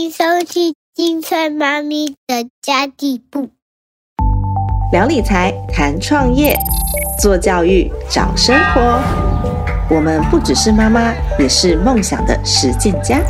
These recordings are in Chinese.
迎收听金翠妈咪的家地部，聊理财，谈创业，做教育，找生活。我们不只是妈妈，也是梦想的实践家。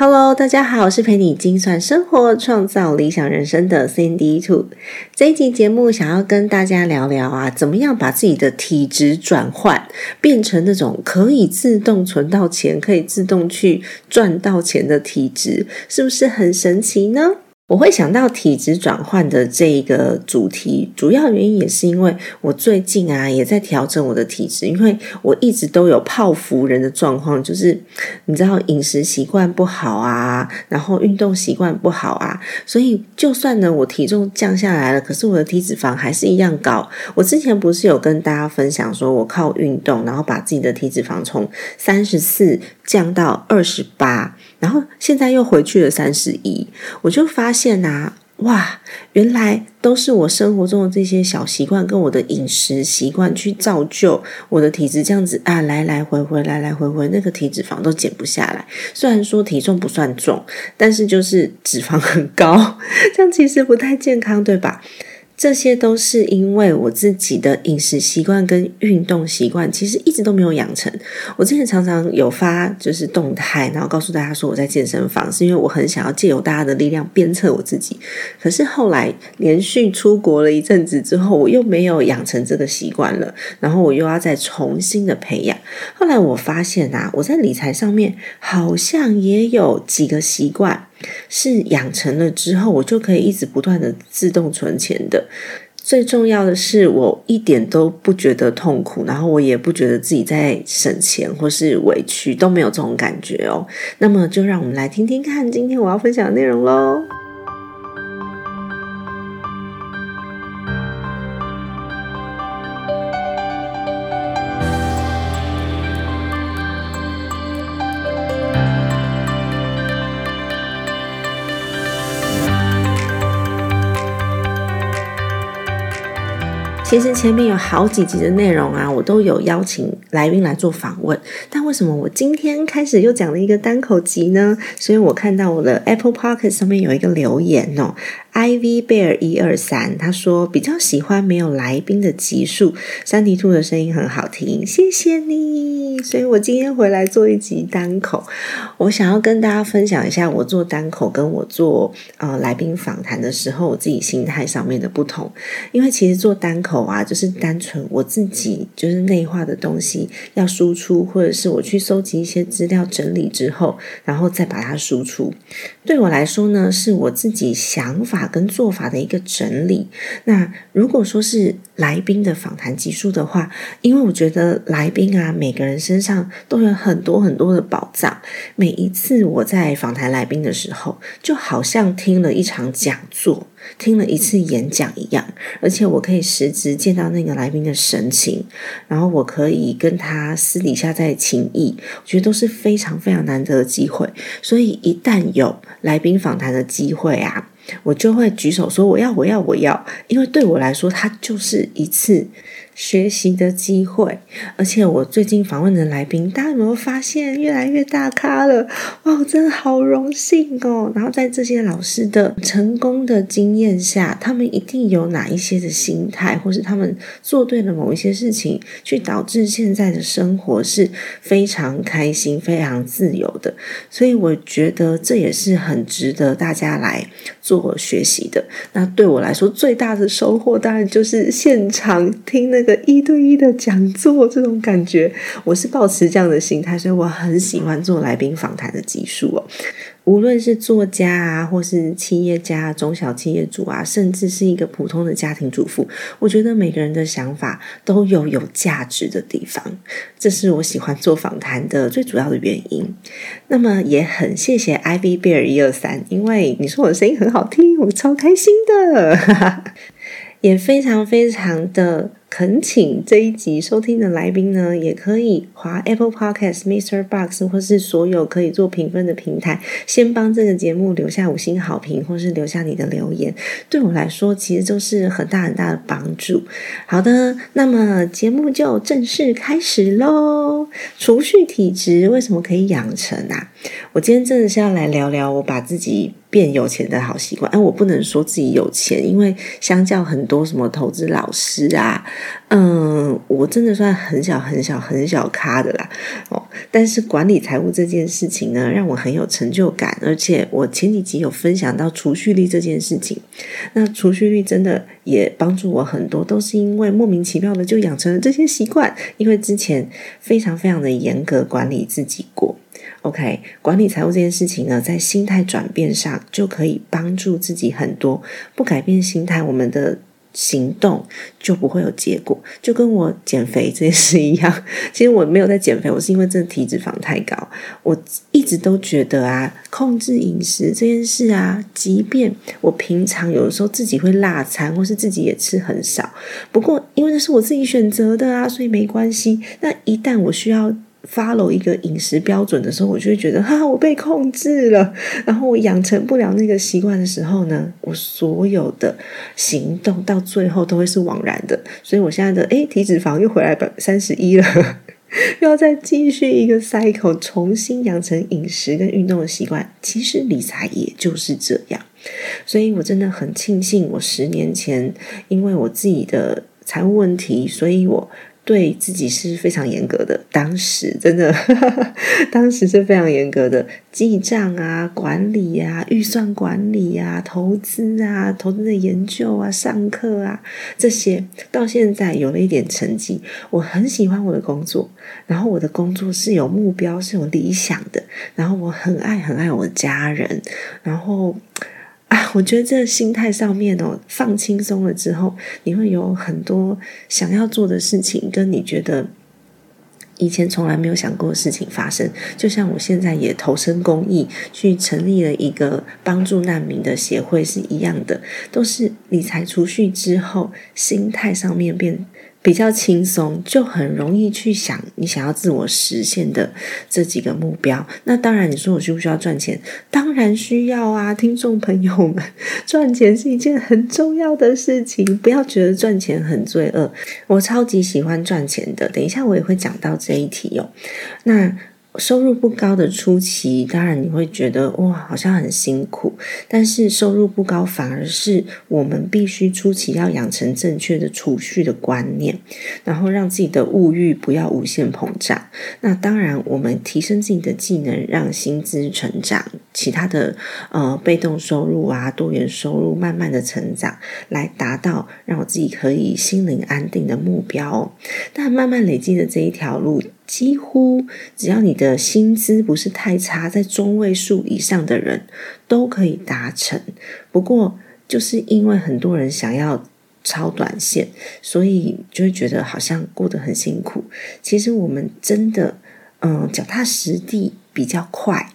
Hello，大家好，我是陪你精算生活、创造理想人生的 Cindy Two。这一集节目想要跟大家聊聊啊，怎么样把自己的体质转换变成那种可以自动存到钱、可以自动去赚到钱的体质，是不是很神奇呢？我会想到体质转换的这一个主题，主要原因也是因为我最近啊也在调整我的体质，因为我一直都有泡芙人的状况，就是你知道饮食习惯不好啊，然后运动习惯不好啊，所以就算呢我体重降下来了，可是我的体脂肪还是一样高。我之前不是有跟大家分享说，我靠运动，然后把自己的体脂肪从三十四降到二十八。然后现在又回去了三十一，我就发现呐，哇，原来都是我生活中的这些小习惯跟我的饮食习惯去造就我的体质这样子啊，来来回回，来来回回，那个体脂肪都减不下来。虽然说体重不算重，但是就是脂肪很高，这样其实不太健康，对吧？这些都是因为我自己的饮食习惯跟运动习惯，其实一直都没有养成。我之前常常有发就是动态，然后告诉大家说我在健身房，是因为我很想要借由大家的力量鞭策我自己。可是后来连续出国了一阵子之后，我又没有养成这个习惯了，然后我又要再重新的培养。后来我发现啊，我在理财上面好像也有几个习惯。是养成了之后，我就可以一直不断的自动存钱的。最重要的是，我一点都不觉得痛苦，然后我也不觉得自己在省钱或是委屈，都没有这种感觉哦。那么，就让我们来听听看今天我要分享的内容喽。其实前面有好几集的内容啊，我都有邀请来宾来做访问，但为什么我今天开始又讲了一个单口集呢？所以我看到我的 Apple p o c k e t 上面有一个留言哦。Iv bear 一二三，他说比较喜欢没有来宾的集数，三迪兔的声音很好听，谢谢你。所以我今天回来做一集单口，我想要跟大家分享一下我做单口跟我做呃来宾访谈的时候，我自己心态上面的不同。因为其实做单口啊，就是单纯我自己就是内化的东西要输出，或者是我去收集一些资料整理之后，然后再把它输出。对我来说呢，是我自己想法。跟做法的一个整理。那如果说是来宾的访谈集数的话，因为我觉得来宾啊，每个人身上都有很多很多的宝藏。每一次我在访谈来宾的时候，就好像听了一场讲座，听了一次演讲一样。而且我可以实质见到那个来宾的神情，然后我可以跟他私底下在情谊，我觉得都是非常非常难得的机会。所以一旦有来宾访谈的机会啊。我就会举手说我要我要我要，因为对我来说，它就是一次。学习的机会，而且我最近访问的来宾，大家有没有发现越来越大咖了？哇，我真的好荣幸哦！然后在这些老师的成功的经验下，他们一定有哪一些的心态，或是他们做对了某一些事情，去导致现在的生活是非常开心、非常自由的。所以我觉得这也是很值得大家来做学习的。那对我来说，最大的收获当然就是现场听那。的一对一的讲座，这种感觉，我是保持这样的心态，所以我很喜欢做来宾访谈的技术哦。无论是作家啊，或是企业家、中小企业主啊，甚至是一个普通的家庭主妇，我觉得每个人的想法都有有价值的地方，这是我喜欢做访谈的最主要的原因。那么也很谢谢 IV Bear 一二三，因为你说我的声音很好听，我超开心的，也非常非常的。恳请这一集收听的来宾呢，也可以划 Apple Podcast、Mr. Box 或是所有可以做评分的平台，先帮这个节目留下五星好评，或是留下你的留言，对我来说其实都是很大很大的帮助。好的，那么节目就正式开始喽。储蓄体质为什么可以养成啊？我今天真的是要来聊聊我把自己。变有钱的好习惯，哎，我不能说自己有钱，因为相较很多什么投资老师啊，嗯，我真的算很小很小很小咖的啦，哦，但是管理财务这件事情呢，让我很有成就感，而且我前几集有分享到储蓄率这件事情，那储蓄率真的也帮助我很多，都是因为莫名其妙的就养成了这些习惯，因为之前非常非常的严格管理自己过。OK，管理财务这件事情呢，在心态转变上就可以帮助自己很多。不改变心态，我们的行动就不会有结果。就跟我减肥这件事一样，其实我没有在减肥，我是因为这体脂肪太高。我一直都觉得啊，控制饮食这件事啊，即便我平常有的时候自己会落餐，或是自己也吃很少，不过因为那是我自己选择的啊，所以没关系。那一旦我需要。Follow 一个饮食标准的时候，我就会觉得哈，我被控制了。然后我养成不了那个习惯的时候呢，我所有的行动到最后都会是枉然的。所以我现在的诶体脂肪又回来百三十一了，又要再继续一个 cycle，重新养成饮食跟运动的习惯。其实理财也就是这样，所以我真的很庆幸，我十年前因为我自己的财务问题，所以我。对自己是非常严格的，当时真的，当时是非常严格的记账啊、管理啊、预算管理啊、投资啊、投资的研究啊、上课啊这些，到现在有了一点成绩。我很喜欢我的工作，然后我的工作是有目标、是有理想的，然后我很爱很爱我的家人，然后。啊，我觉得这心态上面哦，放轻松了之后，你会有很多想要做的事情，跟你觉得以前从来没有想过的事情发生。就像我现在也投身公益，去成立了一个帮助难民的协会是一样的，都是理财储蓄之后，心态上面变。比较轻松，就很容易去想你想要自我实现的这几个目标。那当然，你说我需不需要赚钱？当然需要啊！听众朋友们，赚钱是一件很重要的事情，不要觉得赚钱很罪恶。我超级喜欢赚钱的，等一下我也会讲到这一题哦。那。收入不高的初期，当然你会觉得哇，好像很辛苦。但是收入不高，反而是我们必须初期要养成正确的储蓄的观念，然后让自己的物欲不要无限膨胀。那当然，我们提升自己的技能，让薪资成长，其他的呃被动收入啊、多元收入慢慢的成长，来达到让我自己可以心灵安定的目标。但慢慢累积的这一条路。几乎只要你的薪资不是太差，在中位数以上的人都可以达成。不过，就是因为很多人想要超短线，所以就会觉得好像过得很辛苦。其实我们真的，嗯，脚踏实地比较快，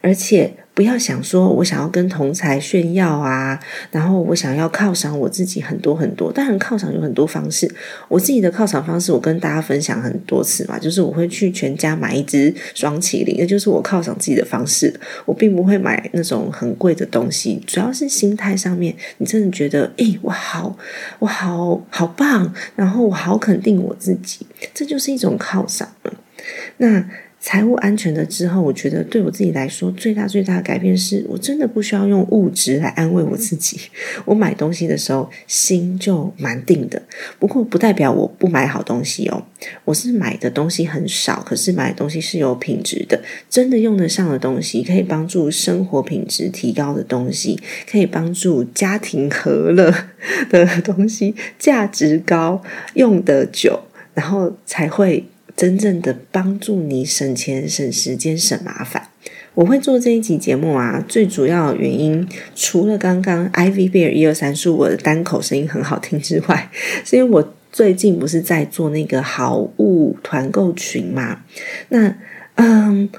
而且。不要想说，我想要跟同才炫耀啊，然后我想要犒赏我自己很多很多。当然，犒赏有很多方式。我自己的犒赏方式，我跟大家分享很多次嘛，就是我会去全家买一只双麒麟，那就是我犒赏自己的方式。我并不会买那种很贵的东西，主要是心态上面，你真的觉得，诶，我好，我好好棒，然后我好肯定我自己，这就是一种犒赏那。财务安全了之后，我觉得对我自己来说最大最大的改变是我真的不需要用物质来安慰我自己。我买东西的时候心就蛮定的。不过不代表我不买好东西哦。我是买的东西很少，可是买的东西是有品质的，真的用得上的东西，可以帮助生活品质提高的东西，可以帮助家庭和乐的东西，价值高，用得久，然后才会。真正的帮助你省钱、省时间、省麻烦。我会做这一集节目啊，最主要原因，除了刚刚 Ivy Bear 一二三是我的单口声音很好听之外，是因为我最近不是在做那个好物团购群嘛？那嗯。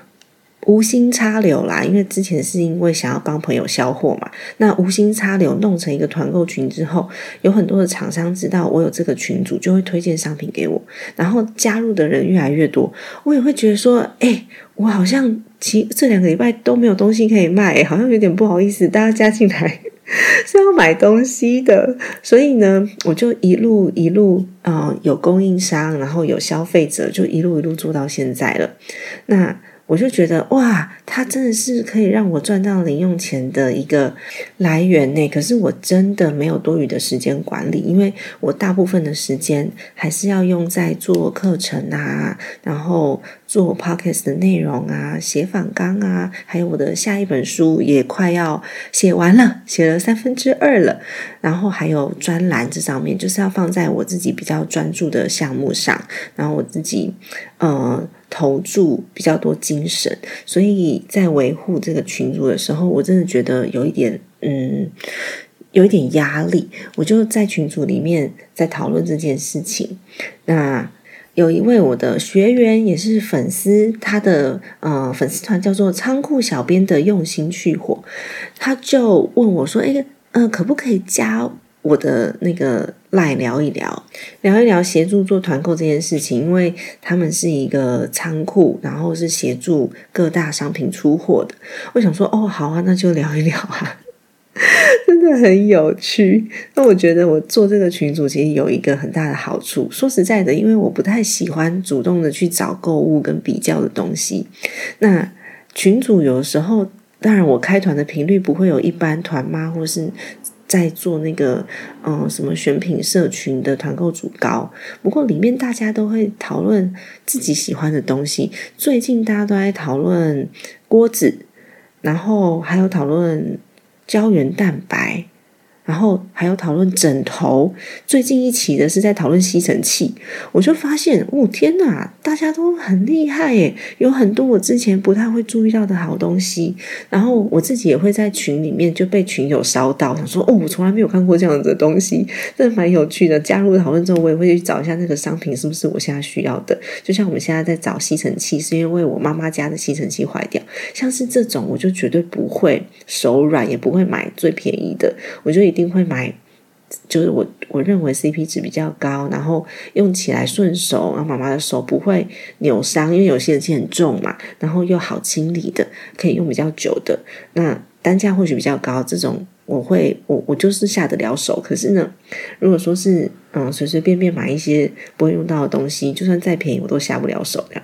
无心插柳啦，因为之前是因为想要帮朋友销货嘛，那无心插柳弄成一个团购群之后，有很多的厂商知道我有这个群组，就会推荐商品给我，然后加入的人越来越多，我也会觉得说，哎，我好像其这两个礼拜都没有东西可以卖，好像有点不好意思，大家加进来 是要买东西的，所以呢，我就一路一路啊，有供应商，然后有消费者，就一路一路做到现在了，那。我就觉得哇，它真的是可以让我赚到零用钱的一个来源呢。可是我真的没有多余的时间管理，因为我大部分的时间还是要用在做课程啊，然后做 podcast 的内容啊，写访纲啊，还有我的下一本书也快要写完了，写了三分之二了。然后还有专栏这上面，就是要放在我自己比较专注的项目上，然后我自己呃。投注比较多精神，所以在维护这个群组的时候，我真的觉得有一点，嗯，有一点压力。我就在群组里面在讨论这件事情。那有一位我的学员也是粉丝，他的呃粉丝团叫做“仓库小编的用心去火”，他就问我说：“哎，呃，可不可以加？”我的那个来聊一聊，聊一聊协助做团购这件事情，因为他们是一个仓库，然后是协助各大商品出货的。我想说，哦，好啊，那就聊一聊啊，真的很有趣。那我觉得我做这个群组其实有一个很大的好处。说实在的，因为我不太喜欢主动的去找购物跟比较的东西。那群主有时候，当然我开团的频率不会有一般团妈或是。在做那个嗯什么选品社群的团购组高，不过里面大家都会讨论自己喜欢的东西。最近大家都在讨论锅子，然后还有讨论胶原蛋白。然后还有讨论枕头，最近一期的是在讨论吸尘器，我就发现，哦天哪，大家都很厉害耶，有很多我之前不太会注意到的好东西。然后我自己也会在群里面就被群友烧到，想说，哦，我从来没有看过这样子的东西，真的蛮有趣的。加入讨论之后，我也会去找一下那个商品是不是我现在需要的。就像我们现在在找吸尘器，是因为我妈妈家的吸尘器坏掉，像是这种，我就绝对不会手软，也不会买最便宜的，我就一。一定会买，就是我我认为 CP 值比较高，然后用起来顺手，然后妈妈的手不会扭伤，因为有些器很重嘛，然后又好清理的，可以用比较久的。那单价或许比较高，这种我会我我就是下得了手。可是呢，如果说是嗯随随便便买一些不会用到的东西，就算再便宜，我都下不了手的。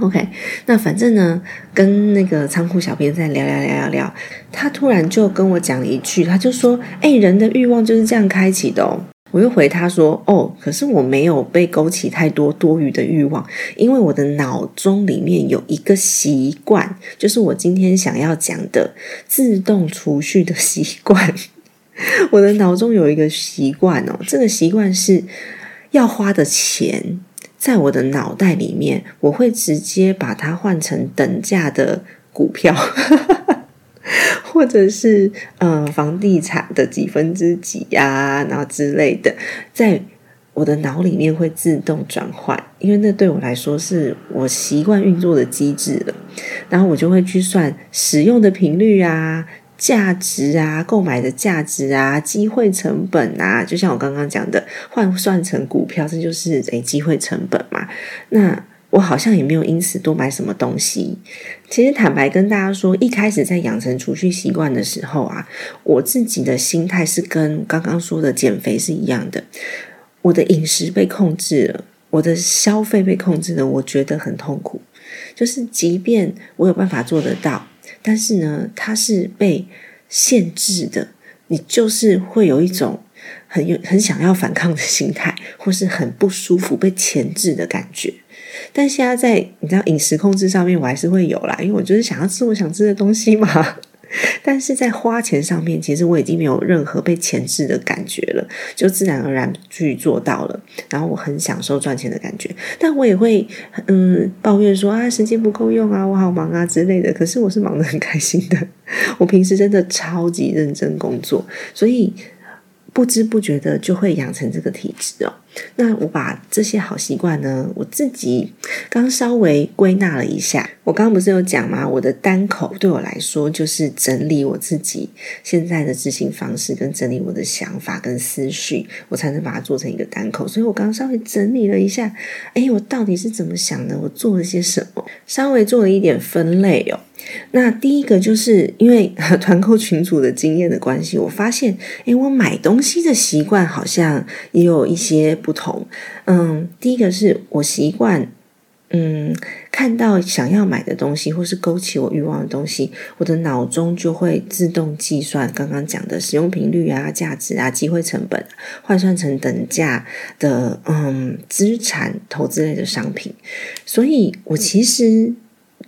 OK，那反正呢，跟那个仓库小编在聊聊聊聊聊，他突然就跟我讲一句，他就说：“哎，人的欲望就是这样开启的哦。”我又回他说：“哦，可是我没有被勾起太多多余的欲望，因为我的脑中里面有一个习惯，就是我今天想要讲的自动储蓄的习惯。我的脑中有一个习惯哦，这个习惯是要花的钱。”在我的脑袋里面，我会直接把它换成等价的股票，或者是呃房地产的几分之几呀，然后之类的，在我的脑里面会自动转换，因为那对我来说是我习惯运作的机制了。然后我就会去算使用的频率啊。价值啊，购买的价值啊，机会成本啊，就像我刚刚讲的，换算成股票，这就是诶机会成本嘛。那我好像也没有因此多买什么东西。其实坦白跟大家说，一开始在养成储蓄习惯的时候啊，我自己的心态是跟刚刚说的减肥是一样的。我的饮食被控制了，我的消费被控制了，我觉得很痛苦。就是即便我有办法做得到。但是呢，它是被限制的，你就是会有一种很有很想要反抗的心态，或是很不舒服被钳制的感觉。但现在在你知道饮食控制上面，我还是会有啦，因为我就是想要吃我想吃的东西嘛。但是在花钱上面，其实我已经没有任何被钳制的感觉了，就自然而然去做到了。然后我很享受赚钱的感觉，但我也会嗯抱怨说啊时间不够用啊，我好忙啊之类的。可是我是忙得很开心的，我平时真的超级认真工作，所以不知不觉的就会养成这个体质哦。那我把这些好习惯呢，我自己刚稍微归纳了一下。我刚刚不是有讲吗？我的单口对我来说就是整理我自己现在的执行方式，跟整理我的想法跟思绪，我才能把它做成一个单口。所以我刚刚稍微整理了一下，哎，我到底是怎么想的？我做了些什么？稍微做了一点分类哦。那第一个就是因为 团购群组的经验的关系，我发现，哎，我买东西的习惯好像也有一些不同。嗯，第一个是我习惯。嗯，看到想要买的东西，或是勾起我欲望的东西，我的脑中就会自动计算刚刚讲的使用频率啊、价值啊、机会成本，换算成等价的嗯资产投资类的商品。所以我其实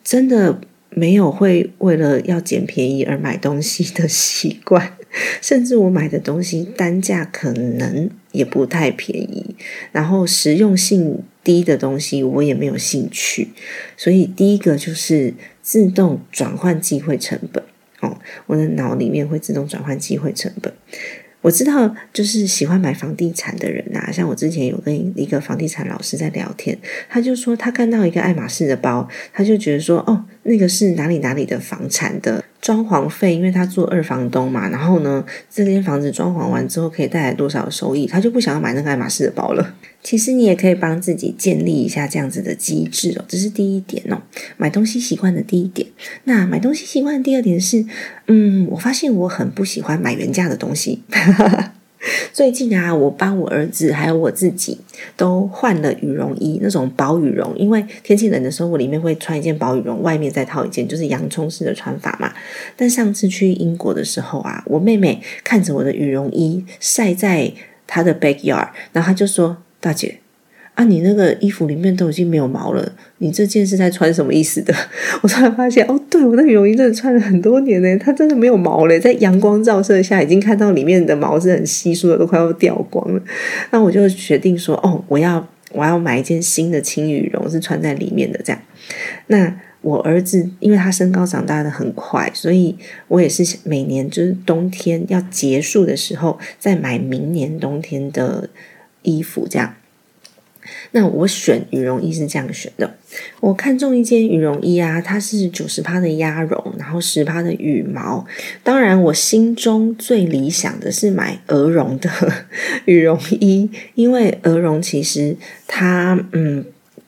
真的没有会为了要捡便宜而买东西的习惯，甚至我买的东西单价可能也不太便宜，然后实用性。低的东西我也没有兴趣，所以第一个就是自动转换机会成本哦，我的脑里面会自动转换机会成本。我知道，就是喜欢买房地产的人呐，像我之前有跟一个房地产老师在聊天，他就说他看到一个爱马仕的包，他就觉得说，哦，那个是哪里哪里的房产的装潢费，因为他做二房东嘛，然后呢，这间房子装潢完之后可以带来多少收益，他就不想要买那个爱马仕的包了。其实你也可以帮自己建立一下这样子的机制哦，这是第一点哦，买东西习惯的第一点。那买东西习惯的第二点是，嗯，我发现我很不喜欢买原价的东西。最近啊，我帮我儿子还有我自己都换了羽绒衣，那种薄羽绒，因为天气冷的时候，我里面会穿一件薄羽绒，外面再套一件，就是洋葱式的穿法嘛。但上次去英国的时候啊，我妹妹看着我的羽绒衣晒在她的 backyard，然后她就说。大姐，啊，你那个衣服里面都已经没有毛了，你这件是在穿什么意思的？我突然发现，哦，对我那羽绒衣真的穿了很多年呢，它真的没有毛嘞，在阳光照射下，已经看到里面的毛是很稀疏的，都快要掉光了。那我就决定说，哦，我要我要买一件新的轻羽绒，是穿在里面的这样。那我儿子因为他身高长大的很快，所以我也是每年就是冬天要结束的时候，再买明年冬天的。衣服这样，那我选羽绒衣是这样选的。我看中一件羽绒衣啊，它是九十帕的鸭绒，然后十帕的羽毛。当然，我心中最理想的是买鹅绒的 羽绒衣，因为鹅绒其实它嗯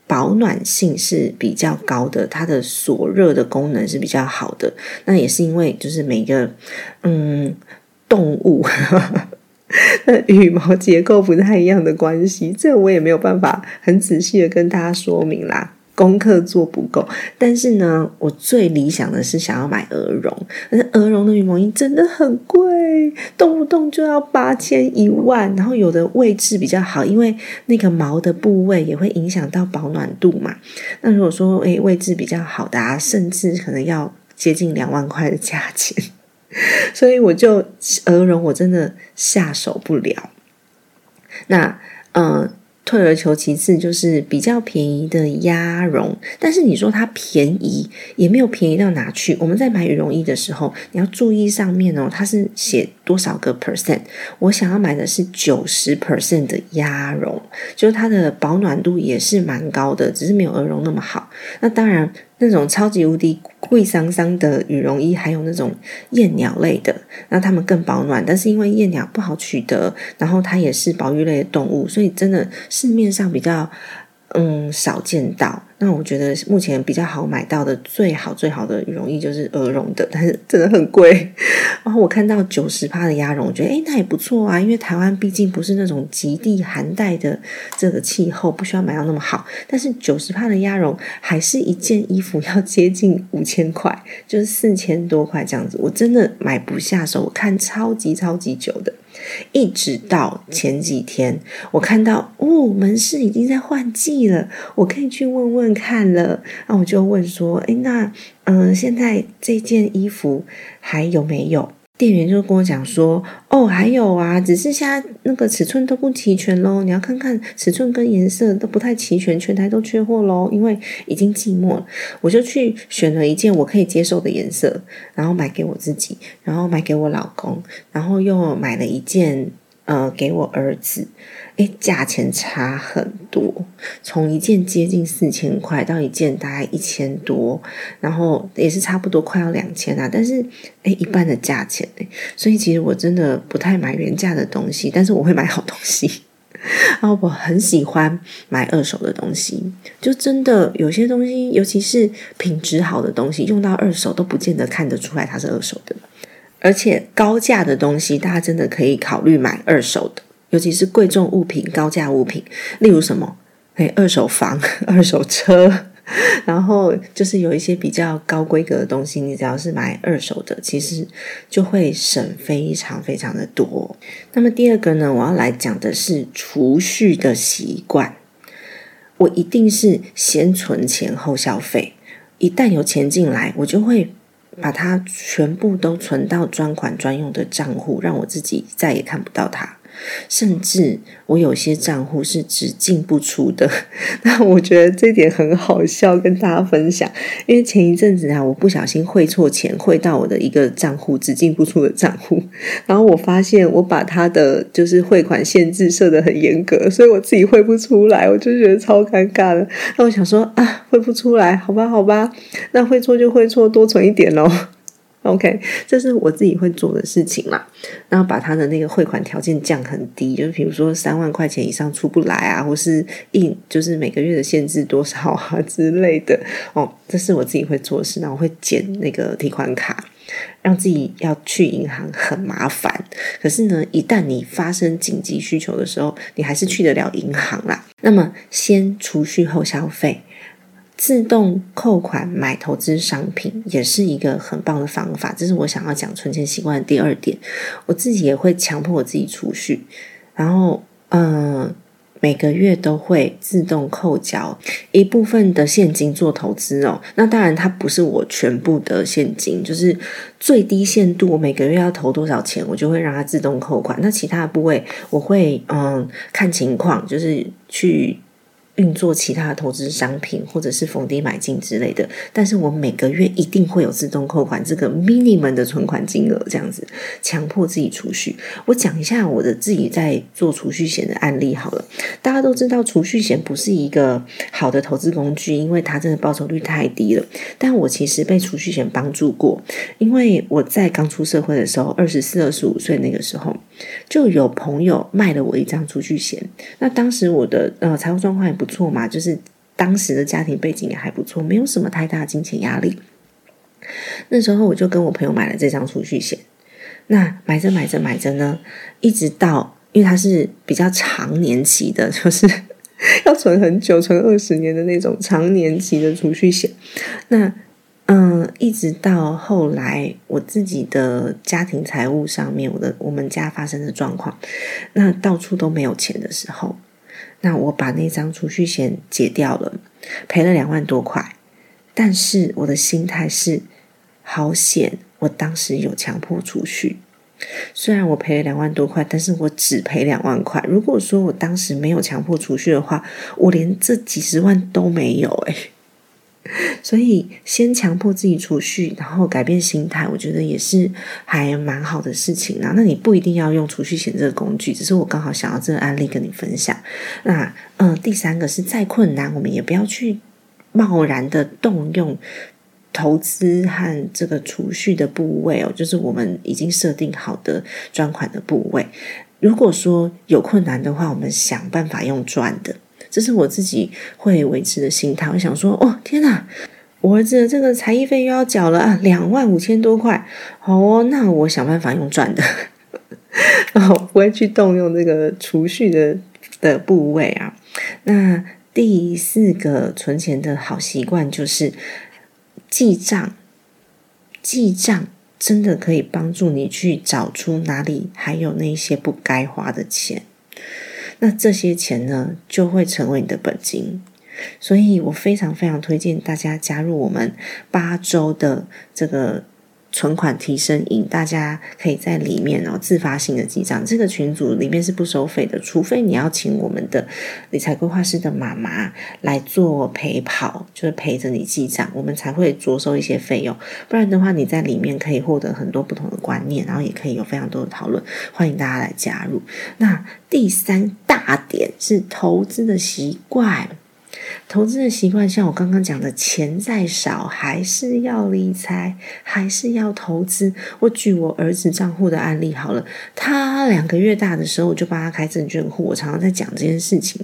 保暖性是比较高的，它的锁热的功能是比较好的。那也是因为就是每个嗯动物。羽毛结构不太一样的关系，这我也没有办法很仔细的跟大家说明啦，功课做不够。但是呢，我最理想的是想要买鹅绒，但是鹅绒的羽毛衣真的很贵，动不动就要八千一万。然后有的位置比较好，因为那个毛的部位也会影响到保暖度嘛。那如果说诶位置比较好的，啊，甚至可能要接近两万块的价钱。所以我就鹅绒，我真的下手不了。那嗯。退而求其次，就是比较便宜的鸭绒，但是你说它便宜，也没有便宜到哪去。我们在买羽绒衣的时候，你要注意上面哦，它是写多少个 percent。我想要买的是九十 percent 的鸭绒，就是它的保暖度也是蛮高的，只是没有鹅绒那么好。那当然，那种超级无敌贵桑桑的羽绒衣，还有那种燕鸟类的，那它们更保暖。但是因为燕鸟不好取得，然后它也是保育类的动物，所以真的。市面上比较嗯少见到，那我觉得目前比较好买到的最好最好的羽绒衣就是鹅绒的，但是真的很贵。然后我看到九十帕的鸭绒，我觉得诶那也不错啊，因为台湾毕竟不是那种极地寒带的这个气候，不需要买到那么好。但是九十帕的鸭绒还是一件衣服要接近五千块，就是四千多块这样子，我真的买不下手，我看超级超级久的。一直到前几天，我看到哦，门市已经在换季了，我可以去问问看了。那我就问说，哎，那嗯，现在这件衣服还有没有？店员就跟我讲说，哦，还有啊，只是现在那个尺寸都不齐全喽，你要看看尺寸跟颜色都不太齐全，全台都缺货喽，因为已经寂寞了。我就去选了一件我可以接受的颜色，然后买给我自己，然后买给我老公，然后又买了一件呃给我儿子，诶，价钱差很多，从一件接近四千块到一件大概一千多，然后也是差不多快要两千啊，但是诶，一半的价钱诶，所以其实我真的不太买原价的东西，但是我会买好东西。然后我很喜欢买二手的东西，就真的有些东西，尤其是品质好的东西，用到二手都不见得看得出来它是二手的。而且高价的东西，大家真的可以考虑买二手的，尤其是贵重物品、高价物品，例如什么，哎，二手房、二手车。然后就是有一些比较高规格的东西，你只要是买二手的，其实就会省非常非常的多。那么第二个呢，我要来讲的是储蓄的习惯。我一定是先存钱后消费，一旦有钱进来，我就会把它全部都存到专款专用的账户，让我自己再也看不到它。甚至我有些账户是只进不出的，那我觉得这点很好笑，跟大家分享。因为前一阵子啊，我不小心汇错钱，汇到我的一个账户只进不出的账户，然后我发现我把他的就是汇款限制设得很严格，所以我自己汇不出来，我就觉得超尴尬的。那我想说啊，汇不出来，好吧，好吧，那汇错就汇错，多存一点喽。OK，这是我自己会做的事情啦。然后把他的那个汇款条件降很低，就是比如说三万块钱以上出不来啊，或是印就是每个月的限制多少啊之类的。哦，这是我自己会做的事。然后会减那个提款卡，让自己要去银行很麻烦。可是呢，一旦你发生紧急需求的时候，你还是去得了银行啦。那么先储蓄后消费。自动扣款买投资商品也是一个很棒的方法，这是我想要讲存钱习惯的第二点。我自己也会强迫我自己储蓄，然后嗯，每个月都会自动扣缴一部分的现金做投资哦。那当然它不是我全部的现金，就是最低限度我每个月要投多少钱，我就会让它自动扣款。那其他的部位我会嗯看情况，就是去。运作其他投资商品，或者是逢低买进之类的，但是我每个月一定会有自动扣款这个 minimum 的存款金额，这样子强迫自己储蓄。我讲一下我的自己在做储蓄险的案例好了。大家都知道储蓄险不是一个好的投资工具，因为它真的报酬率太低了。但我其实被储蓄险帮助过，因为我在刚出社会的时候，二十四、二十五岁那个时候，就有朋友卖了我一张储蓄险。那当时我的呃财务状况也不。错嘛，就是当时的家庭背景也还不错，没有什么太大金钱压力。那时候我就跟我朋友买了这张储蓄险。那买着买着买着呢，一直到因为它是比较长年期的，就是 要存很久，存二十年的那种长年期的储蓄险。那嗯，一直到后来我自己的家庭财务上面，我的我们家发生的状况，那到处都没有钱的时候。那我把那张储蓄险解掉了，赔了两万多块，但是我的心态是好险，我当时有强迫储蓄，虽然我赔了两万多块，但是我只赔两万块。如果说我当时没有强迫储蓄的话，我连这几十万都没有诶。所以，先强迫自己储蓄，然后改变心态，我觉得也是还蛮好的事情啊。那你不一定要用储蓄险这个工具，只是我刚好想要这个案例跟你分享。那，嗯，第三个是再困难，我们也不要去贸然的动用投资和这个储蓄的部位哦，就是我们已经设定好的专款的部位。如果说有困难的话，我们想办法用赚的。这是我自己会维持的心态。我想说，哦，天哪，我儿子的这个才艺费又要缴了啊，两万五千多块。好哦，那我想办法用赚的，然后不会去动用这个储蓄的的部位啊。那第四个存钱的好习惯就是记账，记账真的可以帮助你去找出哪里还有那些不该花的钱。那这些钱呢，就会成为你的本金，所以我非常非常推荐大家加入我们八周的这个存款提升营，大家可以在里面哦自发性的记账。这个群组里面是不收费的，除非你要请我们的理财规划师的妈妈来做陪跑，就是陪着你记账，我们才会着收一些费用。不然的话，你在里面可以获得很多不同的观念，然后也可以有非常多的讨论。欢迎大家来加入。那第三大点是投资的习惯。投资的习惯，像我刚刚讲的，钱再少还是要理财，还是要投资。我举我儿子账户的案例好了，他两个月大的时候，我就帮他开证券户。我常常在讲这件事情，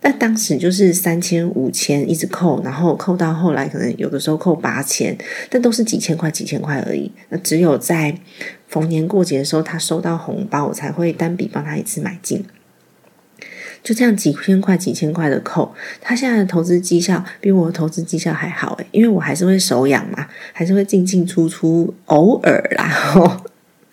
那当时就是三千、五千一直扣，然后扣到后来，可能有的时候扣八千，但都是几千块、几千块而已。那只有在逢年过节的时候，他收到红包，我才会单笔帮他一次买进。就这样几千块、几千块的扣，他现在的投资绩效比我的投资绩效还好诶，因为我还是会手痒嘛，还是会进进出出，偶尔啦。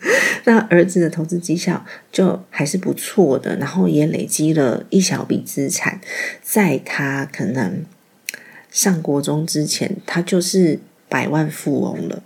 那儿子的投资绩效就还是不错的，然后也累积了一小笔资产，在他可能上国中之前，他就是百万富翁了。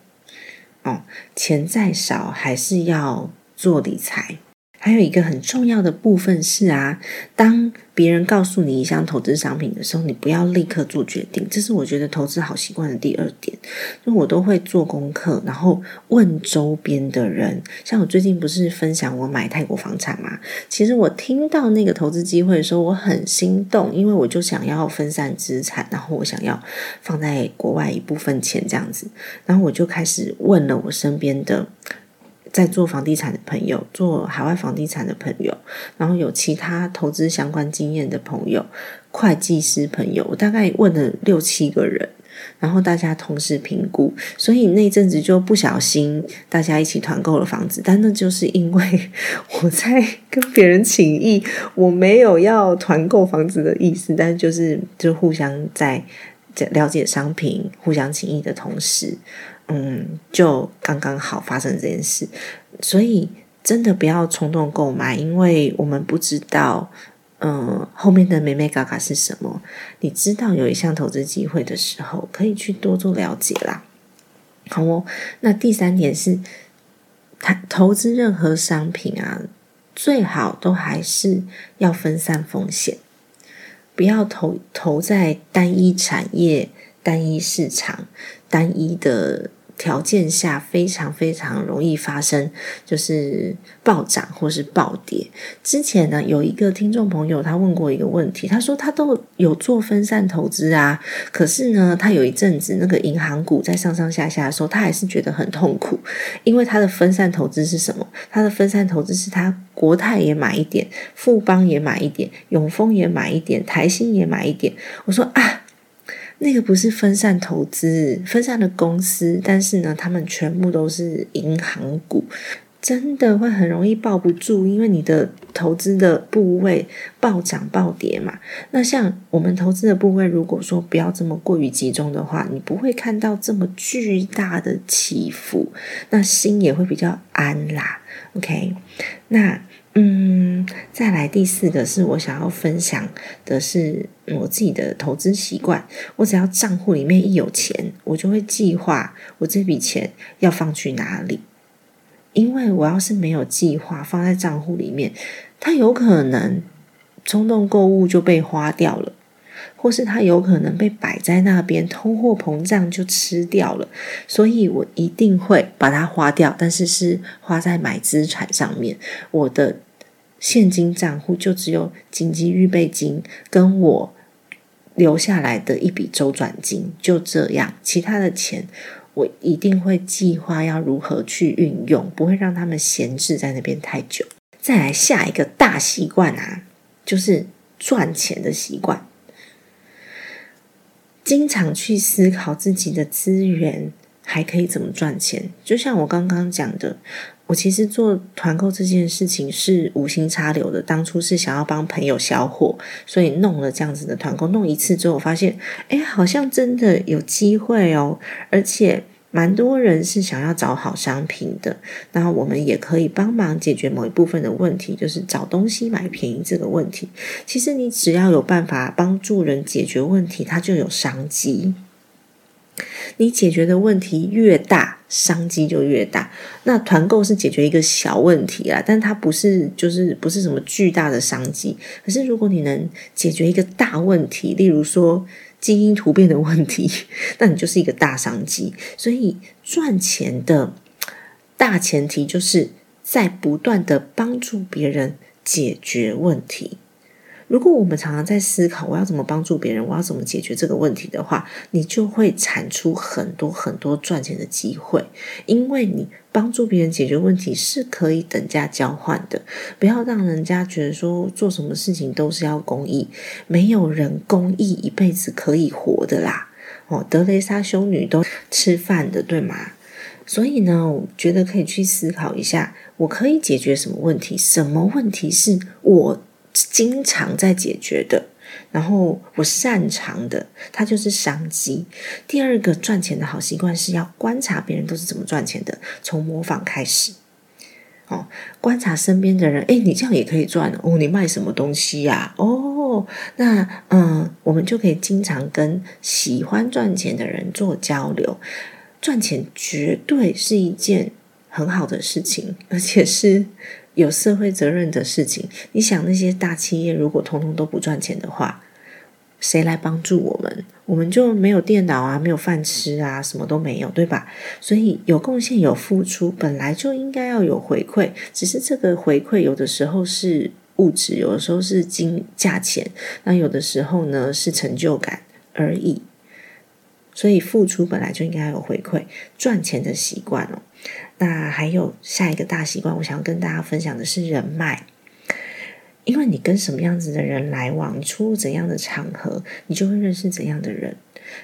哦，钱再少还是要做理财。还有一个很重要的部分是啊，当别人告诉你一项投资商品的时候，你不要立刻做决定。这是我觉得投资好习惯的第二点。就我都会做功课，然后问周边的人。像我最近不是分享我买泰国房产嘛？其实我听到那个投资机会的时候，我很心动，因为我就想要分散资产，然后我想要放在国外一部分钱这样子。然后我就开始问了我身边的。在做房地产的朋友，做海外房地产的朋友，然后有其他投资相关经验的朋友，会计师朋友，我大概问了六七个人，然后大家同时评估，所以那阵子就不小心大家一起团购了房子，但那就是因为 我在跟别人请意，我没有要团购房子的意思，但就是就互相在了解商品、互相请意的同时。嗯，就刚刚好发生这件事，所以真的不要冲动购买，因为我们不知道，嗯，后面的美美嘎嘎是什么。你知道有一项投资机会的时候，可以去多做了解啦。好哦，那第三点是，投投资任何商品啊，最好都还是要分散风险，不要投投在单一产业、单一市场。单一的条件下，非常非常容易发生，就是暴涨或是暴跌。之前呢，有一个听众朋友他问过一个问题，他说他都有做分散投资啊，可是呢，他有一阵子那个银行股在上上下下的时候，他还是觉得很痛苦，因为他的分散投资是什么？他的分散投资是他国泰也买一点，富邦也买一点，永丰也买一点，台新也买一点。我说啊。那个不是分散投资，分散的公司，但是呢，他们全部都是银行股，真的会很容易抱不住，因为你的投资的部位暴涨暴跌嘛。那像我们投资的部位，如果说不要这么过于集中的话，你不会看到这么巨大的起伏，那心也会比较安啦。OK，那。嗯，再来第四个是我想要分享的是我自己的投资习惯。我只要账户里面一有钱，我就会计划我这笔钱要放去哪里。因为我要是没有计划放在账户里面，它有可能冲动购物就被花掉了。或是它有可能被摆在那边，通货膨胀就吃掉了，所以我一定会把它花掉，但是是花在买资产上面。我的现金账户就只有紧急预备金跟我留下来的一笔周转金，就这样。其他的钱我一定会计划要如何去运用，不会让他们闲置在那边太久。再来下一个大习惯啊，就是赚钱的习惯。经常去思考自己的资源还可以怎么赚钱，就像我刚刚讲的，我其实做团购这件事情是无心插柳的。当初是想要帮朋友销货，所以弄了这样子的团购。弄一次之后，我发现，哎，好像真的有机会哦，而且。蛮多人是想要找好商品的，那我们也可以帮忙解决某一部分的问题，就是找东西买便宜这个问题。其实你只要有办法帮助人解决问题，它就有商机。你解决的问题越大，商机就越大。那团购是解决一个小问题啊，但它不是就是不是什么巨大的商机。可是如果你能解决一个大问题，例如说基因突变的问题，那你就是一个大商机。所以赚钱的大前提就是在不断的帮助别人解决问题。如果我们常常在思考我要怎么帮助别人，我要怎么解决这个问题的话，你就会产出很多很多赚钱的机会。因为你帮助别人解决问题是可以等价交换的。不要让人家觉得说做什么事情都是要公益，没有人公益一辈子可以活的啦。哦，德雷莎修女都吃饭的，对吗？所以呢，我觉得可以去思考一下，我可以解决什么问题？什么问题是我？经常在解决的，然后我擅长的，它就是商机。第二个赚钱的好习惯是要观察别人都是怎么赚钱的，从模仿开始。哦，观察身边的人，哎，你这样也可以赚哦，你卖什么东西呀？哦，那嗯，我们就可以经常跟喜欢赚钱的人做交流。赚钱绝对是一件很好的事情，而且是。有社会责任的事情，你想那些大企业如果通通都不赚钱的话，谁来帮助我们？我们就没有电脑啊，没有饭吃啊，什么都没有，对吧？所以有贡献、有付出，本来就应该要有回馈。只是这个回馈有的时候是物质，有的时候是金价钱，那有的时候呢是成就感而已。所以付出本来就应该有回馈，赚钱的习惯哦。那还有下一个大习惯，我想要跟大家分享的是人脉。因为你跟什么样子的人来往，你出入怎样的场合，你就会认识怎样的人。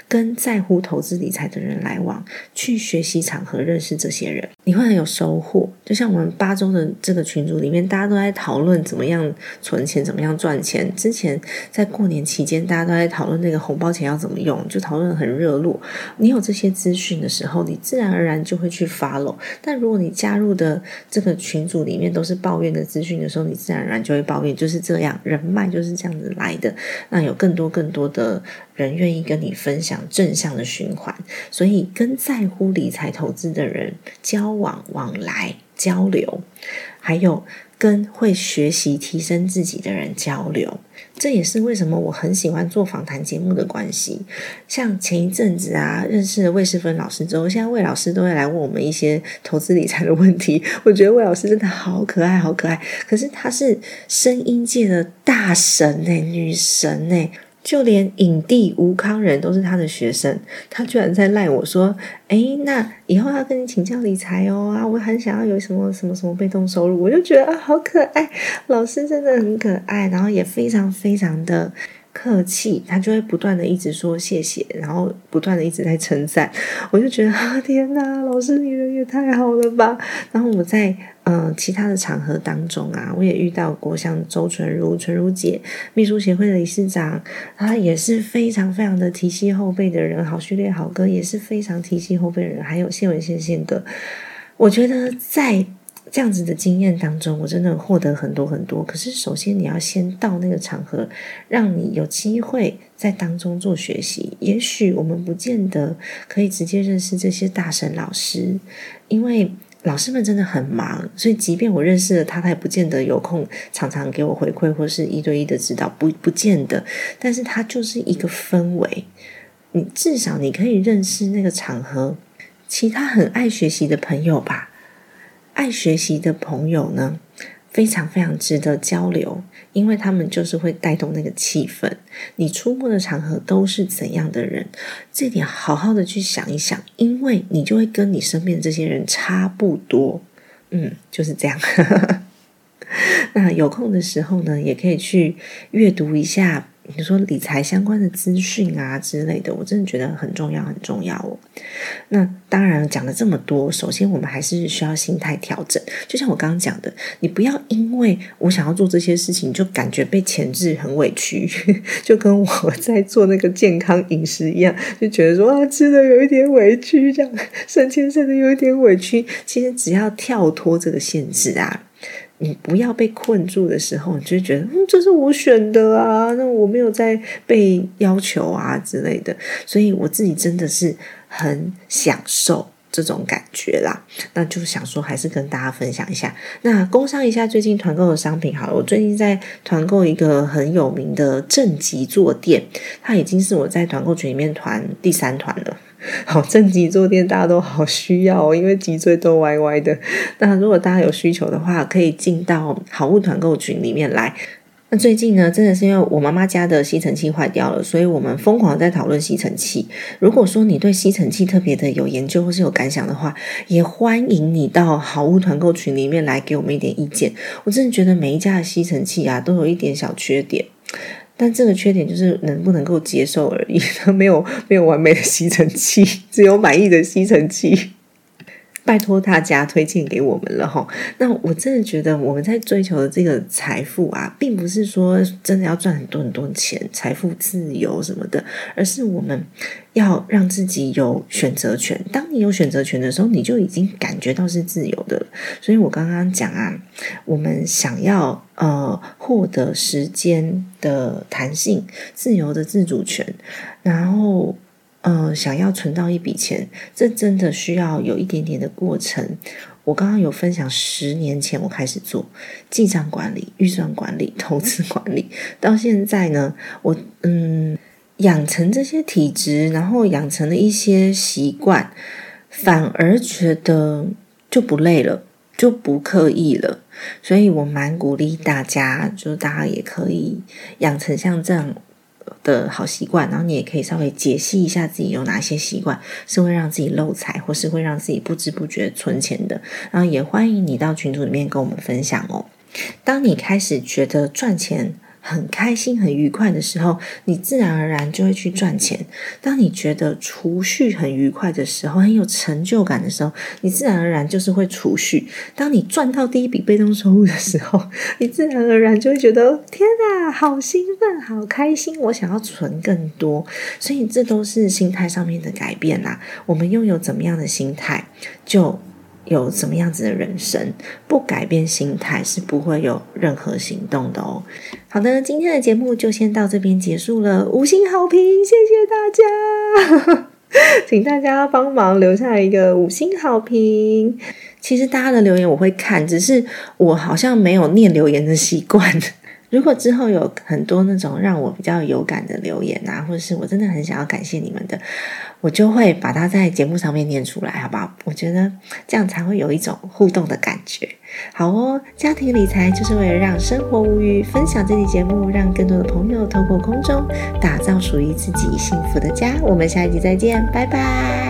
跟在乎投资理财的人来往，去学习场合认识这些人，你会很有收获。就像我们八周的这个群组里面，大家都在讨论怎么样存钱，怎么样赚钱。之前在过年期间，大家都在讨论那个红包钱要怎么用，就讨论很热络。你有这些资讯的时候，你自然而然就会去 follow。但如果你加入的这个群组里面都是抱怨的资讯的时候，你自然而然就会抱怨。就是这样，人脉就是这样子来的。那有更多更多的。人愿意跟你分享正向的循环，所以跟在乎理财投资的人交往、往来、交流，还有跟会学习提升自己的人交流，这也是为什么我很喜欢做访谈节目的关系。像前一阵子啊，认识了魏世芬老师之后，现在魏老师都会来问我们一些投资理财的问题。我觉得魏老师真的好可爱，好可爱。可是她是声音界的大神呢，女神呢。就连影帝吴康仁都是他的学生，他居然在赖我说：“哎，那以后要跟你请教理财哦啊，我很想要有什么什么什么被动收入。”我就觉得啊，好可爱，老师真的很可爱，然后也非常非常的。客气，他就会不断的一直说谢谢，然后不断的一直在称赞，我就觉得天哪，老师你人也太好了吧！然后我在嗯其他的场合当中啊，我也遇到过像周纯如、纯如姐，秘书协会的理事长，他也是非常非常的提携后辈的人，好序列好哥也是非常提携后辈的人，还有谢文宪宪哥，我觉得在。这样子的经验当中，我真的获得很多很多。可是，首先你要先到那个场合，让你有机会在当中做学习。也许我们不见得可以直接认识这些大神老师，因为老师们真的很忙。所以，即便我认识了他，他也不见得有空常常给我回馈或是一对一的指导，不不见得。但是，他就是一个氛围。你至少你可以认识那个场合其他很爱学习的朋友吧。爱学习的朋友呢，非常非常值得交流，因为他们就是会带动那个气氛。你出没的场合都是怎样的人？这点好好的去想一想，因为你就会跟你身边这些人差不多。嗯，就是这样。那有空的时候呢，也可以去阅读一下。你说理财相关的资讯啊之类的，我真的觉得很重要，很重要哦。那当然讲了这么多，首先我们还是需要心态调整。就像我刚刚讲的，你不要因为我想要做这些事情，就感觉被钳制很委屈，就跟我在做那个健康饮食一样，就觉得说啊吃的有一点委屈，这样省钱省的有一点委屈。其实只要跳脱这个限制啊。你不要被困住的时候，你就觉得嗯，这是我选的啊，那我没有在被要求啊之类的，所以我自己真的是很享受。这种感觉啦，那就想说还是跟大家分享一下。那工商一下最近团购的商品好了，我最近在团购一个很有名的正极坐垫，它已经是我在团购群里面团第三团了。好，正极坐垫大家都好需要哦，因为脊椎都歪歪的。那如果大家有需求的话，可以进到好物团购群里面来。那最近呢，真的是因为我妈妈家的吸尘器坏掉了，所以我们疯狂在讨论吸尘器。如果说你对吸尘器特别的有研究或是有感想的话，也欢迎你到好物团购群里面来给我们一点意见。我真的觉得每一家的吸尘器啊，都有一点小缺点，但这个缺点就是能不能够接受而已，没有没有完美的吸尘器，只有满意的吸尘器。拜托大家推荐给我们了哈，那我真的觉得我们在追求的这个财富啊，并不是说真的要赚很多很多钱、财富自由什么的，而是我们要让自己有选择权。当你有选择权的时候，你就已经感觉到是自由的了。所以我刚刚讲啊，我们想要呃获得时间的弹性、自由的自主权，然后。嗯，想要存到一笔钱，这真的需要有一点点的过程。我刚刚有分享，十年前我开始做记账管理、预算管理、投资管理，到现在呢，我嗯养成这些体质，然后养成了一些习惯，反而觉得就不累了，就不刻意了。所以我蛮鼓励大家，就大家也可以养成像这样。的好习惯，然后你也可以稍微解析一下自己有哪些习惯是会让自己漏财，或是会让自己不知不觉存钱的。然后也欢迎你到群组里面跟我们分享哦。当你开始觉得赚钱，很开心、很愉快的时候，你自然而然就会去赚钱。当你觉得储蓄很愉快的时候，很有成就感的时候，你自然而然就是会储蓄。当你赚到第一笔被动收入的时候，你自然而然就会觉得天哪，好兴奋、好开心，我想要存更多。所以这都是心态上面的改变啦。我们拥有怎么样的心态，就。有什么样子的人生，不改变心态是不会有任何行动的哦。好的，今天的节目就先到这边结束了，五星好评，谢谢大家，请大家帮忙留下一个五星好评。其实大家的留言我会看，只是我好像没有念留言的习惯。如果之后有很多那种让我比较有感的留言啊，或者是我真的很想要感谢你们的，我就会把它在节目上面念出来，好不好？我觉得这样才会有一种互动的感觉。好哦，家庭理财就是为了让生活无虞，分享这期节目，让更多的朋友透过空中打造属于自己幸福的家。我们下一集再见，拜拜。